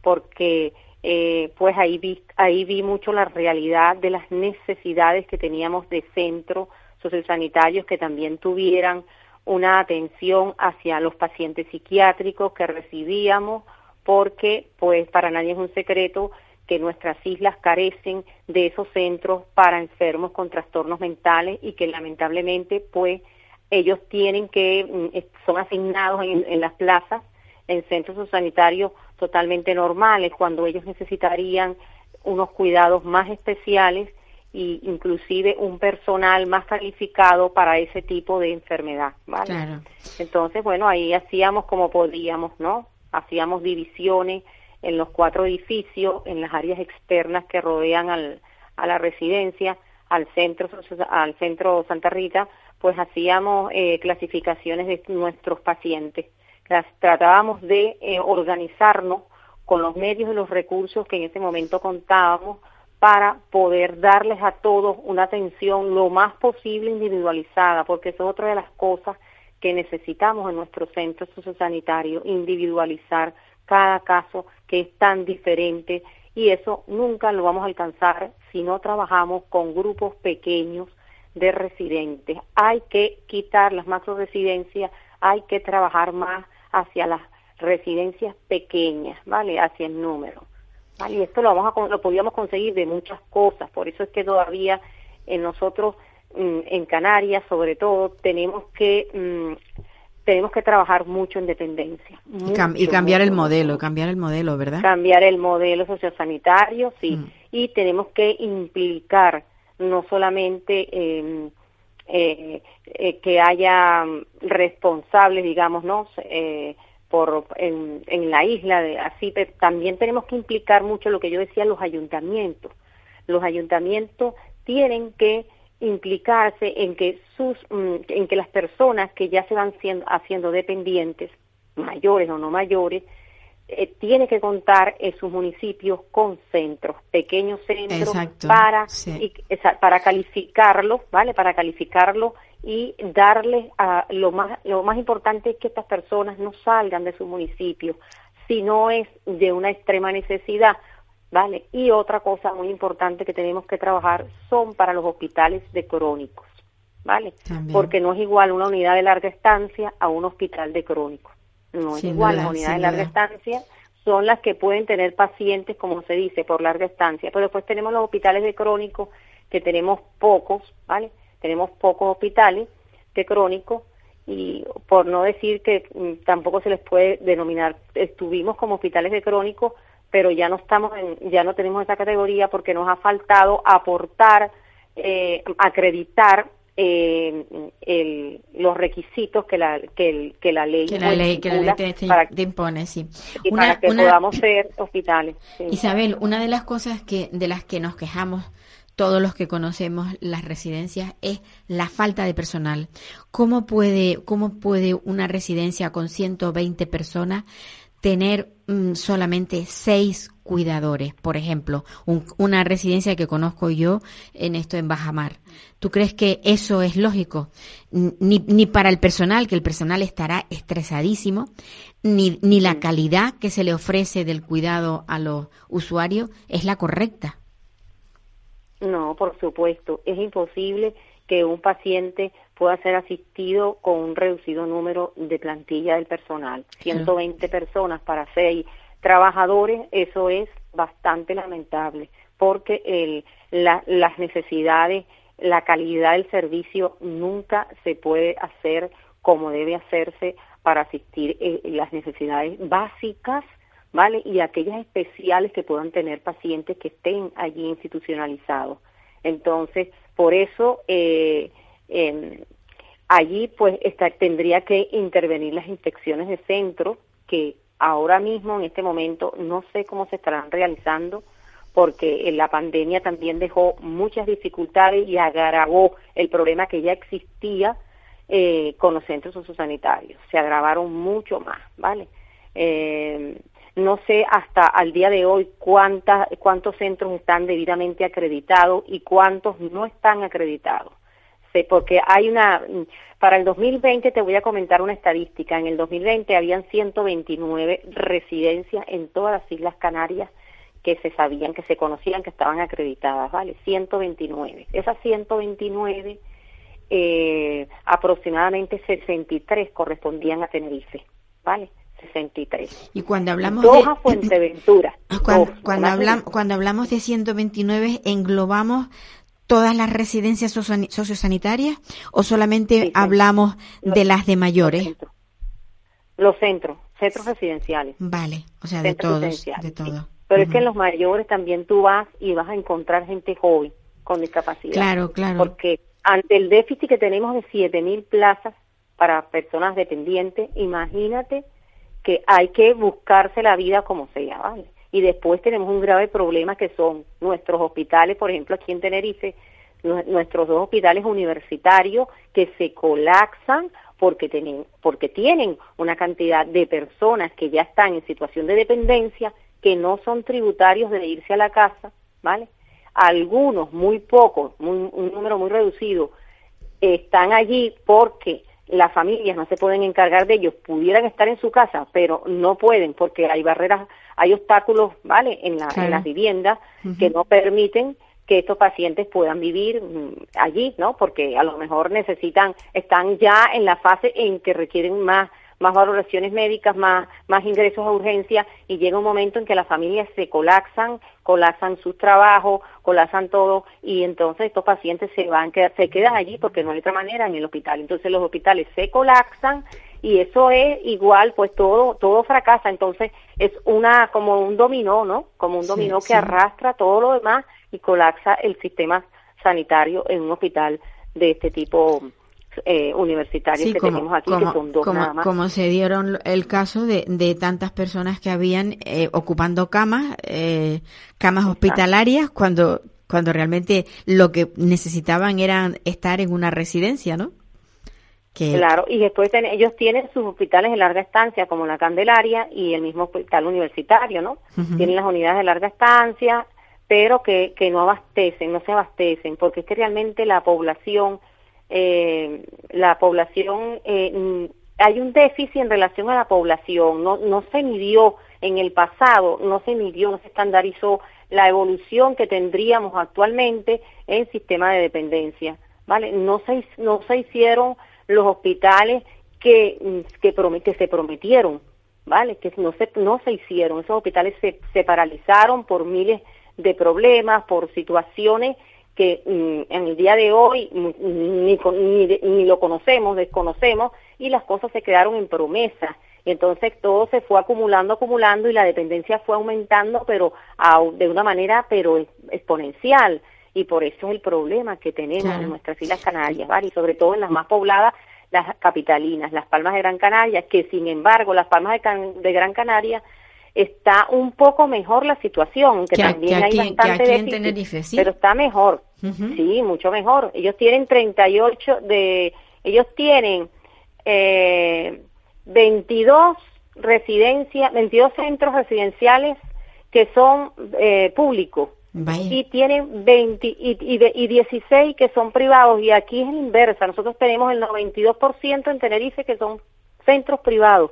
porque eh, pues ahí vi, ahí vi mucho la realidad de las necesidades que teníamos de centros sociosanitarios que también tuvieran una atención hacia los pacientes psiquiátricos que recibíamos, porque pues para nadie es un secreto que nuestras islas carecen de esos centros para enfermos con trastornos mentales y que lamentablemente pues ellos tienen que, mm, son asignados en, las plazas, en centros sanitarios totalmente normales, cuando ellos necesitarían unos cuidados más especiales e inclusive un personal más calificado para ese tipo de enfermedad, ¿vale? Entonces, bueno, ahí hacíamos como podíamos, ¿no? Hacíamos divisiones en los cuatro edificios, en las áreas externas que rodean al, a la residencia, al centro, al centro Santa Rita, pues hacíamos eh, clasificaciones de nuestros pacientes. tratábamos de eh, organizarnos con los medios y los recursos que en ese momento contábamos para poder darles a todos una atención lo más posible individualizada, porque eso es otra de las cosas que necesitamos en nuestro centro sociosanitario, individualizar cada caso que es tan diferente y eso nunca lo vamos a alcanzar si no trabajamos con grupos pequeños de residentes. Hay que quitar las macro residencias, hay que trabajar más hacia las residencias pequeñas, ¿vale? Hacia el número. ¿Vale? Y esto lo vamos a, lo podíamos conseguir de muchas cosas, por eso es que todavía en nosotros mm, en Canarias, sobre todo, tenemos que mm, tenemos que trabajar mucho en dependencia. y cambiar el modelo, cambiar el modelo, ¿verdad? Cambiar el modelo sociosanitario, sí. Mm. Y tenemos que implicar no solamente eh, eh, que haya responsables, digamos. Eh, por, en, en, la isla, de, así, pero también tenemos que implicar mucho lo que yo decía, los ayuntamientos. Los ayuntamientos tienen que implicarse en que sus mm, en que las personas que ya se van siendo, haciendo dependientes mayores o no mayores eh, tiene que contar en sus municipios con centros, pequeños centros para para calificarlo, ¿vale? Para calificarlo y darle a lo más lo más importante es que estas personas no salgan de su municipio si no es de una extrema necesidad, ¿vale? Y otra cosa muy importante que tenemos que trabajar son para los hospitales de crónicos, ¿vale? Porque no es igual una unidad de larga estancia a un hospital de crónicos. No es igual, las unidades de larga estancia son las que pueden tener pacientes, como se dice, por larga estancia. Pero después tenemos los hospitales de crónicos, que tenemos pocos, ¿vale? Tenemos pocos hospitales de crónicos y por no decir que mm, tampoco se les puede denominar, estuvimos como hospitales de crónicos, pero ya no estamos en, ya no tenemos esa categoría porque nos ha faltado aportar, eh, acreditar eh, los requisitos que la que, que la ley que la ley, que la ley te, impone sí y para que podamos ser hospitales Isabel una de las cosas que de las que nos quejamos todos los que conocemos las residencias es la falta de personal. ¿Cómo puede, cómo puede una residencia con 120 personas tener mm, solamente seis cuidadores, por ejemplo, una residencia que conozco yo en esto en Bajamar. ¿Tú crees que eso es lógico? Ni, ni para el personal, que el personal estará estresadísimo, ni, ni la calidad que se le ofrece del cuidado a los usuarios es la correcta. No, por supuesto, es imposible que un paciente pueda ser asistido con un reducido número de plantilla del personal. 120 personas para seis trabajadores, eso es bastante lamentable, porque el, las necesidades, la calidad del servicio nunca se puede hacer como debe hacerse para asistir eh, las necesidades básicas ¿vale? Y aquellas especiales que puedan tener pacientes que estén allí institucionalizados. Entonces, por eso eh, allí pues tendría que intervenir las inspecciones de centro que ahora mismo en este momento no sé cómo se estarán realizando porque la pandemia también dejó muchas dificultades y agravó el problema que ya existía eh, con los centros sociosanitarios. Se agravaron mucho más, ¿vale? Eh, no sé hasta al día de hoy cuántas, cuántos centros están debidamente acreditados y cuántos no están acreditados. Porque hay una, para el 2020 te voy a comentar una estadística. En el 2020 habían 129 residencias en todas las Islas Canarias que se sabían, que se conocían, que estaban acreditadas, ¿vale? 129. Esas 129, eh, aproximadamente 63 correspondían a Tenerife, ¿vale? 63. Y cuando hablamos de Fuenteventura. Cuando, cuando, hablamos, cuando hablamos de 129, ¿englobamos todas las residencias sociosanitarias o solamente hablamos de las de mayores? Los centros, centros residenciales. Vale, o sea, de todos, de todo. Pero es que en los mayores también tú vas y vas a encontrar gente joven con discapacidad. Claro, claro. Porque ante el déficit que tenemos de 7.000 plazas para personas dependientes, imagínate que hay que buscarse la vida como sea, ¿vale? Y después tenemos un grave problema que son nuestros hospitales, por ejemplo, aquí en Tenerife, nuestros dos hospitales universitarios que se colapsan porque tienen, porque tienen una cantidad de personas que ya están en situación de dependencia, que no son tributarios de irse a la casa, ¿vale? Algunos, muy pocos, un número muy reducido, están allí porque las familias no se pueden encargar de ellos, pudieran estar en su casa, pero no pueden porque hay barreras, hay obstáculos, ¿vale?, en, las viviendas que no permiten que estos pacientes puedan vivir mm, allí, ¿no? Porque a lo mejor necesitan, están ya en la fase en que requieren más más valoraciones médicas, más, más ingresos a urgencia y llega un momento en que las familias se colapsan, colapsan sus trabajos, colapsan todo y entonces estos pacientes se van, se quedan allí porque no hay otra manera en el hospital. Entonces los hospitales se colapsan y eso es igual, pues todo, todo fracasa. Entonces es una, como un dominó, ¿no? Como un dominó que arrastra todo lo demás y colapsa el sistema sanitario en un hospital de este tipo eh, universitarios que tenemos aquí, que son dos como, nada más. Como se dieron el caso de, de tantas personas que habían eh, ocupando camas, eh, camas hospitalarias, cuando, cuando realmente lo que necesitaban era estar en una residencia, ¿no? Claro, y después ellos tienen sus hospitales de larga estancia, como la Candelaria y el mismo hospital universitario, ¿no? Tienen las unidades de larga estancia, pero que, que no abastecen, no se abastecen, porque es que realmente la población eh, la población, eh, hay un déficit en relación a la población, no, no se midió en el pasado, no se midió, no se estandarizó la evolución que tendríamos actualmente en sistema de dependencia, ¿vale? No se, no se hicieron los hospitales que, que, que se prometieron, ¿vale? Que no se, no se hicieron, esos hospitales se, se paralizaron por miles de problemas, por situaciones que mm, en el día de hoy ni, ni, lo conocemos, desconocemos, y las cosas se quedaron en promesas. Y entonces todo se fue acumulando, acumulando, y la dependencia fue aumentando, pero de una manera pero exponencial. Y por eso es el problema que tenemos en nuestras Islas Canarias, y sobre todo en las más pobladas, las capitalinas, las Palmas de Gran Canaria, que sin embargo las Palmas de, de Gran Canaria está un poco mejor la situación, que, también hay bastante aquí Tenerife, ¿sí? pero está mejor, sí, mucho mejor. Ellos tienen 38 de, ellos tienen eh, 22 residencias, 22 centros residenciales que son eh, públicos y tienen 20 y, y, 16 que son privados y aquí es la inversa. Nosotros tenemos el 92% en Tenerife que son centros privados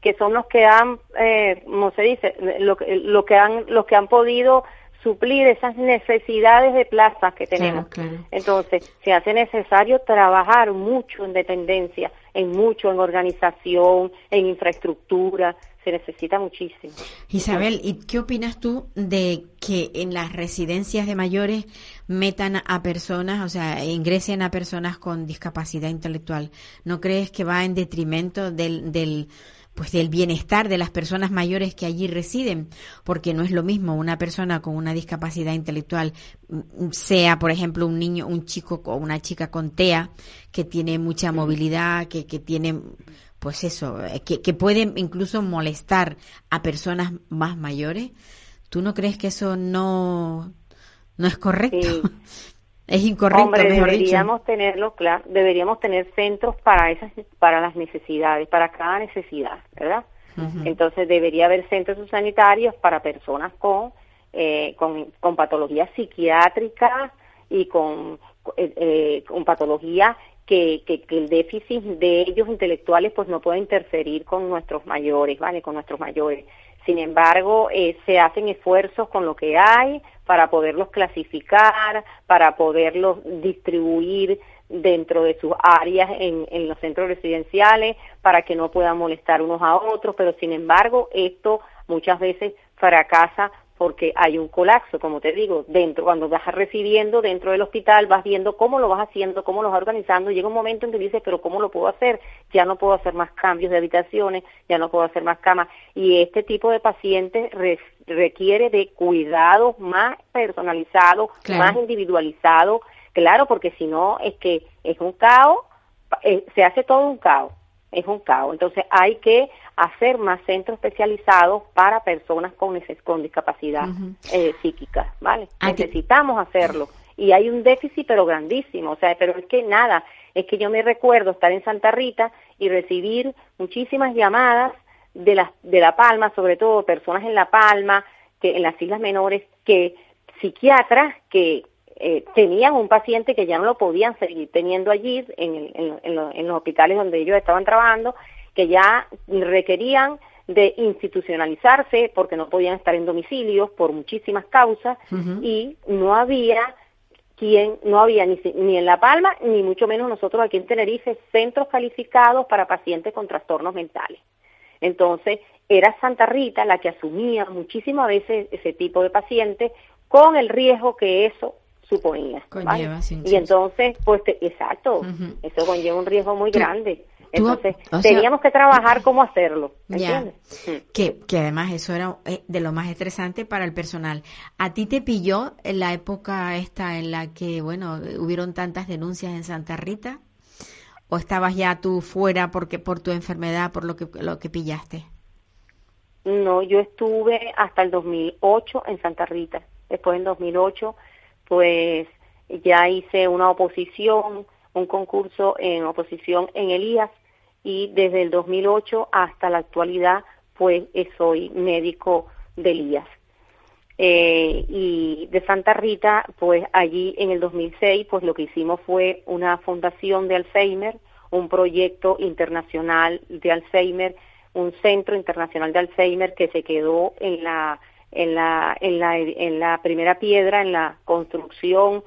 que son los que han, eh, como se dice, lo, lo que han, los que han podido suplir esas necesidades de plazas que tenemos. Entonces, se hace necesario trabajar mucho en dependencia, en mucho en organización, en infraestructura, se necesita muchísimo. Isabel, ¿y qué opinas tú de que en las residencias de mayores metan a personas, o sea, ingresen a personas con discapacidad intelectual? ¿No crees que va en detrimento del, del pues del bienestar de las personas mayores que allí residen, porque no es lo mismo una persona con una discapacidad intelectual, mm, sea por ejemplo un niño, un chico o una chica con TEA, que tiene mucha movilidad, que, que tiene, pues eso, eh, que, que puede incluso molestar a personas más mayores. ¿Tú no crees que eso no, no es correcto? Es incorrecto, Hombre, deberíamos tenerlo, claro, deberíamos tener centros para esas, para las necesidades, para cada necesidad, ¿verdad? Entonces debería haber centros sanitarios para personas con, eh, con, con patologías psiquiátricas y con, eh, eh, con patologías que, que, que, el déficit de ellos intelectuales pues no puede interferir con nuestros mayores, ¿vale? Con nuestros mayores. Sin embargo, eh, se hacen esfuerzos con lo que hay para poderlos clasificar, para poderlos distribuir dentro de sus áreas en, en los centros residenciales para que no puedan molestar unos a otros, pero sin embargo esto muchas veces fracasa porque hay un colapso, como te digo, dentro, cuando vas recibiendo dentro del hospital, vas viendo cómo lo vas haciendo, cómo lo vas organizando, llega un momento en que dices, pero ¿cómo lo puedo hacer? Ya no puedo hacer más cambios de habitaciones, ya no puedo hacer más camas, y este tipo de pacientes requiere de cuidados más personalizados, más individualizados, claro, porque si no es que es un caos, eh, se hace todo un caos es un caos. Entonces hay que hacer más centros especializados para personas con, con discapacidad eh, psíquica, ¿vale? Necesitamos hacerlo. Y hay un déficit pero grandísimo, o sea, pero es que nada, es que yo me recuerdo estar en Santa Rita y recibir muchísimas llamadas de la, de La Palma, sobre todo personas en La Palma, que en las islas menores, que psiquiatras que eh, tenían un paciente que ya no lo podían seguir teniendo allí en, en, los hospitales donde ellos estaban trabajando, que ya requerían de institucionalizarse porque no podían estar en domicilios por muchísimas causas y no había quien no había ni, ni en La Palma ni mucho menos nosotros aquí en Tenerife centros calificados para pacientes con trastornos mentales. Entonces, era Santa Rita la que asumía muchísimas veces ese tipo de pacientes con el riesgo que eso suponía. y entonces, pues, exacto, eso conlleva un riesgo muy grande. Entonces, teníamos que trabajar cómo hacerlo. ¿entiendes? Que, que además eso era eh, de lo más estresante para el personal. ¿A ti te pilló en la época esta en la que, bueno, hubieron tantas denuncias en Santa Rita? ¿O estabas ya tú fuera porque por tu enfermedad, por lo que, lo que pillaste? No, yo estuve hasta el 2008 en Santa Rita. Después en 2008 pues ya hice una oposición, un concurso en oposición en Elías y desde el 2008 hasta la actualidad pues soy médico de Elías. Eh, y de Santa Rita, pues allí en el 2006, pues lo que hicimos fue una fundación de Alzheimer, un proyecto internacional de Alzheimer, un centro internacional de Alzheimer que se quedó en la en la, en la, en la primera piedra, en la construcción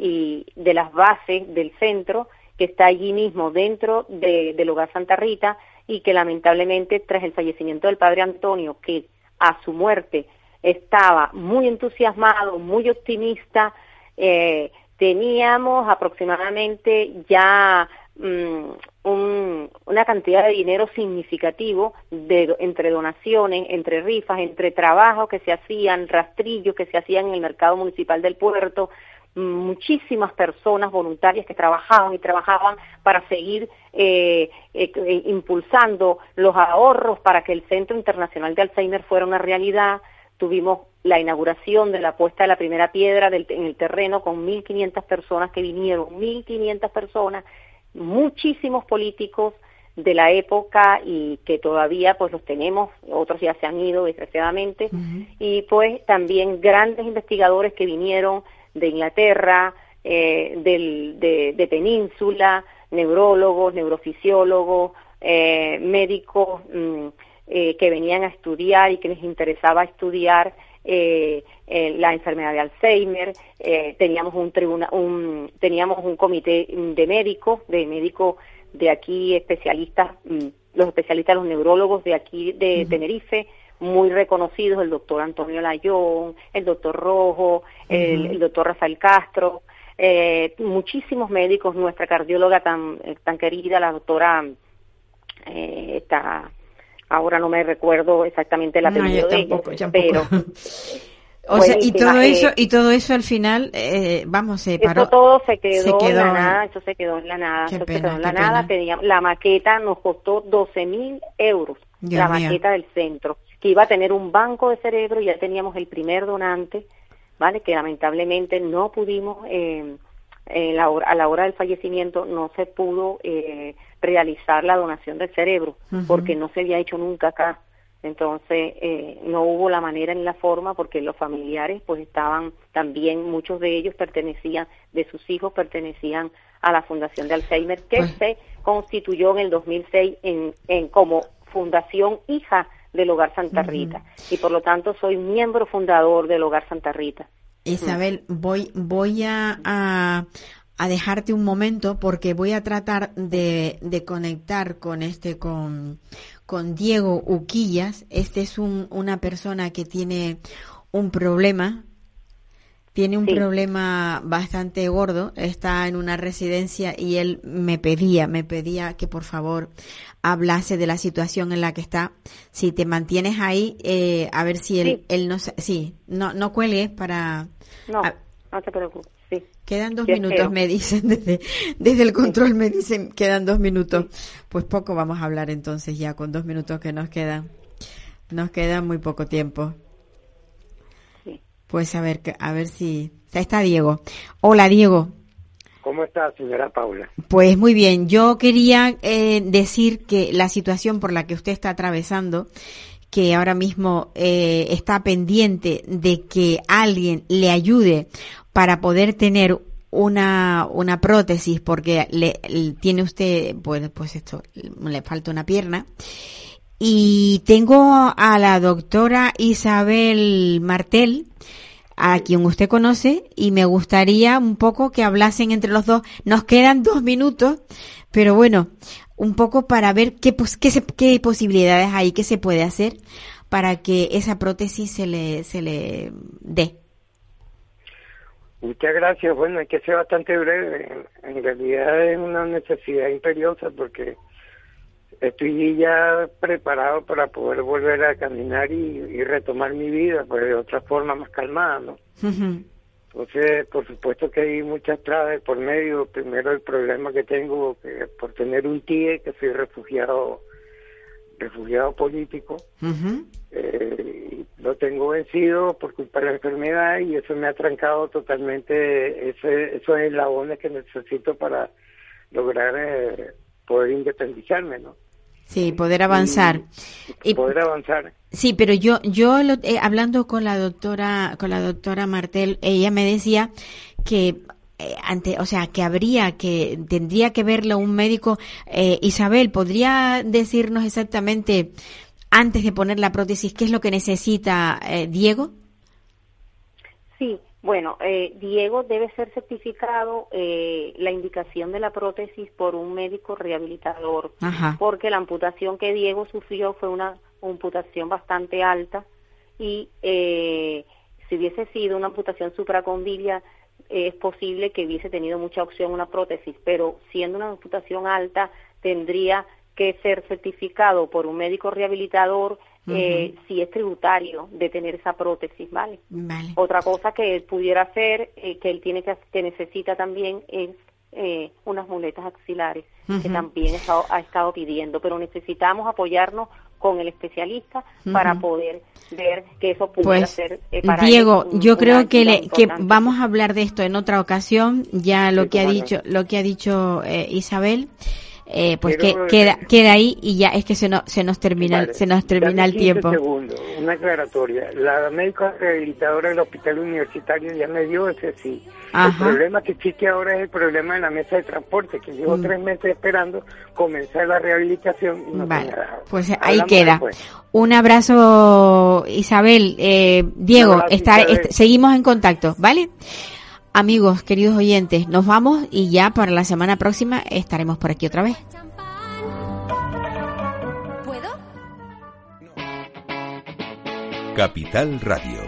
y de las bases del centro, que está allí mismo dentro de, del hogar Santa Rita y que lamentablemente tras el fallecimiento del padre Antonio, que a su muerte estaba muy entusiasmado, muy optimista, eh, teníamos aproximadamente ya Mm, una cantidad de dinero significativo de, entre donaciones, entre rifas, entre trabajos que se hacían, rastrillos que se hacían en el mercado municipal del puerto, muchísimas personas voluntarias que trabajaban y trabajaban para seguir eh, eh, eh, impulsando los ahorros para que el Centro Internacional de Alzheimer fuera una realidad. Tuvimos la inauguración de la puesta de la primera piedra del, en el terreno con 1.500 personas que vinieron, 1.500 personas, muchísimos políticos de la época y que todavía pues los tenemos, otros ya se han ido desgraciadamente, y pues también grandes investigadores que vinieron de Inglaterra, eh, del, de, Península, neurólogos, neurofisiólogos, eh, médicos mm, eh, que venían a estudiar y que les interesaba estudiar la enfermedad de Alzheimer. teníamos un, tribuna, un teníamos un comité de médicos, de médicos de aquí especialistas, mm, los especialistas, los neurólogos de aquí de Tenerife, muy reconocidos, el doctor Antonio Layón, el doctor Rojo, el, doctor Rafael Castro, eh, muchísimos médicos, nuestra cardióloga tan, eh, tan querida, la doctora, eh, está, ahora no me recuerdo exactamente la apellido de ella, pero... O sea, y todo eso, y todo eso al final, eh, vamos, se paró. Eso todo se quedó, en la nada, eso se quedó en la nada, se quedó en la nada. la maqueta nos costó 12 mil euros, la maqueta del centro que iba a tener un banco de cerebro, ya teníamos el primer donante, ¿vale? Que lamentablemente no pudimos, eh, a la hora del fallecimiento no se pudo eh, realizar la donación del cerebro, porque no se había hecho nunca acá. Entonces, eh, no hubo la manera ni la forma porque los familiares pues estaban también, muchos de ellos pertenecían, de sus hijos pertenecían a la Fundación de Alzheimer que pues se constituyó en el 2006 en, en como Fundación Hija del Hogar Santa Rita y por lo tanto soy miembro fundador del Hogar Santa Rita. Isabel, voy, voy a, a, dejarte un momento porque voy a tratar de, de conectar con este, con, con Diego Uquillas. Este es un, una persona que tiene un problema tiene un problema bastante gordo, está en una residencia y él me pedía, me pedía que por favor hablase de la situación en la que está. Si te mantienes ahí, eh, a ver si él, él no, sí, no, no cuelgues para. No, no te preocupes. Sí. Quedan dos minutos, me dicen, desde, desde el control me dicen, quedan dos minutos. Pues poco vamos a hablar entonces ya con dos minutos que nos quedan. Nos queda muy poco tiempo. Pues a ver, a ver si... Está Diego. Hola, Diego. ¿Cómo está, señora Paula? Pues muy bien. Yo quería eh, decir que la situación por la que usted está atravesando, que ahora mismo eh, está pendiente de que alguien le ayude para poder tener una, una prótesis, porque le, tiene usted, pues, pues esto, le falta una pierna. Y tengo a la doctora Isabel Martel, a quien usted conoce, y me gustaría un poco que hablasen entre los dos. Nos quedan dos minutos, pero bueno, un poco para ver qué, qué, qué posibilidades hay, qué se puede hacer para que esa prótesis se le, se le dé. Muchas gracias. Bueno, hay que ser bastante breve. En realidad es una necesidad imperiosa porque estoy ya preparado para poder volver a caminar y, retomar mi vida, pues de otra forma más calmada, ¿no? Entonces, por supuesto que hay muchas trabas por medio. Primero el problema que tengo que por tener un TIE, que soy refugiado refugiado político, eh, lo tengo vencido por culpa de la enfermedad y eso me ha trancado totalmente ese, esos eslabones que necesito para lograr eh, poder independizarme, ¿no? Sí, poder avanzar. Y, poder avanzar. Sí, pero yo, yo eh, hablando con la doctora, con la doctora Martel, ella me decía que eh, ante, o sea, que habría que, tendría que verlo un médico. Eh, Isabel, ¿podría decirnos exactamente, antes de poner la prótesis, qué es lo que necesita Diego? Sí, bueno, eh, Diego debe ser certificado eh, la indicación de la prótesis por un médico rehabilitador, porque la amputación que Diego sufrió fue una amputación bastante alta y eh, si hubiese sido una amputación supracondilia es posible que hubiese tenido mucha opción una prótesis, pero siendo una amputación alta tendría que ser certificado por un médico rehabilitador eh, si es tributario de tener esa prótesis, ¿vale? Vale. Otra cosa que él pudiera hacer, eh, que él tiene que, que necesita también es eh, unas muletas axilares, que también ha ha estado pidiendo, pero necesitamos apoyarnos con el especialista para poder ver que eso pudiera Pues ser eh, para Diego, un- yo creo que, le- que vamos a hablar de esto en otra ocasión. Ya lo Sí, que ha dicho, lo que ha dicho eh, Isabel, eh, pues que Quiero- queda, queda ahí y ya es que se nos se nos termina Vale. se nos termina el 15 tiempo. segundos, una aclaratoria. La médica rehabilitadora del hospital universitario ya me dio ese sí. Ajá. El problema que existe ahora es el problema de la mesa de transporte, que llevo Mm. tres meses esperando comenzar la rehabilitación y no Vale, pues ahí Hablamos queda. después. Un abrazo, Isabel. Eh, Diego, abrazo, estar- Isabel. est- seguimos en contacto, ¿vale? Amigos, queridos oyentes, nos vamos y ya para la semana próxima estaremos por aquí otra vez. ¿Puedo? Capital Radio.